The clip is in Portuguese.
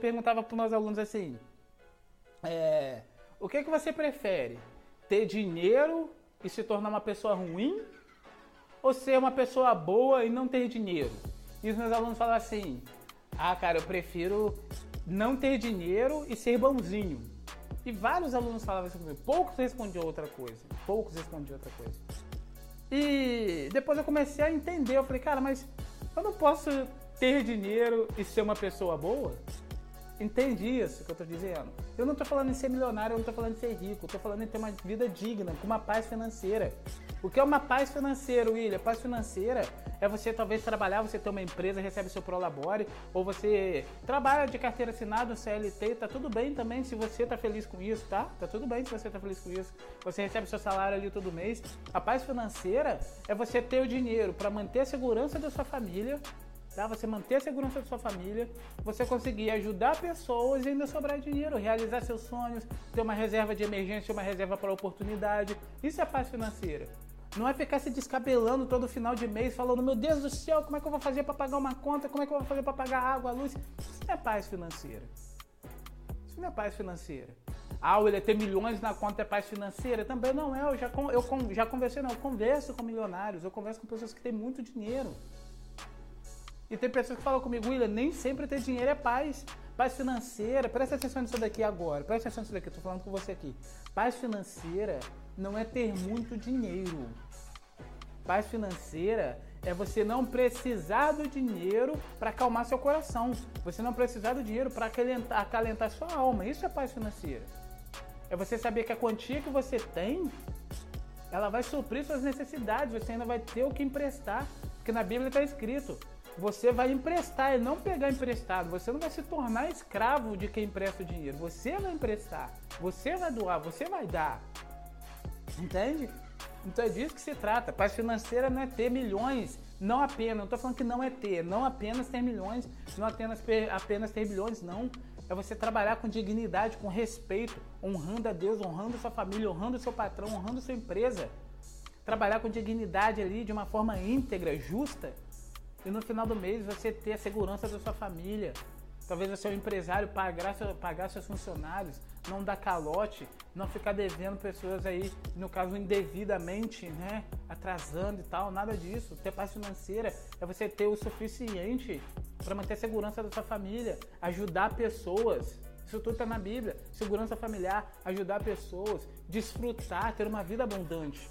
perguntava para os meus alunos assim: é, o que, que você prefere? Ter dinheiro e se tornar uma pessoa ruim? Ou ser uma pessoa boa e não ter dinheiro? E os meus alunos falavam assim: ah, cara, eu prefiro não ter dinheiro e ser bonzinho. E vários alunos falavam isso comigo. Poucos respondiam outra coisa. Poucos respondiam outra coisa. E depois eu comecei a entender. Eu falei, cara, mas eu não posso ter dinheiro e ser uma pessoa boa? Entendi isso que eu tô dizendo. Eu não tô falando em ser milionário, eu não tô falando em ser rico, eu tô falando em ter uma vida digna, com uma paz financeira. O que é uma paz financeira, William? Paz financeira é você talvez trabalhar, você ter uma empresa, recebe seu prolabore, ou você trabalha de carteira assinada, CLT, tá tudo bem também se você tá feliz com isso, tá? Tá tudo bem se você tá feliz com isso. Você recebe seu salário ali todo mês. A paz financeira é você ter o dinheiro para manter a segurança da sua família, tá? Você manter a segurança da sua família, você conseguir ajudar pessoas e ainda sobrar dinheiro, realizar seus sonhos, ter uma reserva de emergência, uma reserva para oportunidade. Isso é paz financeira. Não é ficar se descabelando todo final de mês falando, meu Deus do céu, como é que eu vou fazer para pagar uma conta? Como é que eu vou fazer para pagar água, luz? Isso não é paz financeira. Isso não é paz financeira. Ah, ele ter milhões na conta é paz financeira? Também não é. Eu já, eu já conversei, não. Eu converso com milionários, eu converso com pessoas que têm muito dinheiro. E tem pessoas que falam comigo, William, nem sempre ter dinheiro é paz. Paz financeira, presta atenção nisso daqui agora, presta atenção nisso daqui, eu tô falando com você aqui. Paz financeira não é ter muito dinheiro. Paz financeira é você não precisar do dinheiro para acalmar seu coração. Você não precisar do dinheiro para acalentar, acalentar sua alma. Isso é paz financeira. É você saber que a quantia que você tem, ela vai suprir suas necessidades. Você ainda vai ter o que emprestar. Porque na Bíblia está escrito: você vai emprestar e não pegar emprestado. Você não vai se tornar escravo de quem empresta o dinheiro. Você vai emprestar, você vai doar, você vai dar. Entende? Então é disso que se trata. Paz financeira não é ter milhões, não apenas. Não estou falando que não é ter, não apenas ter milhões, não apenas, apenas ter bilhões, não. É você trabalhar com dignidade, com respeito, honrando a Deus, honrando sua família, honrando seu patrão, honrando sua empresa. Trabalhar com dignidade ali de uma forma íntegra, justa e no final do mês você ter a segurança da sua família. Talvez você é um empresário pagar, pagar seus funcionários, não dar calote, não ficar devendo pessoas aí, no caso indevidamente, né? Atrasando e tal, nada disso. Ter paz financeira é você ter o suficiente para manter a segurança da sua família, ajudar pessoas. Isso tudo está na Bíblia. Segurança familiar, ajudar pessoas, desfrutar, ter uma vida abundante.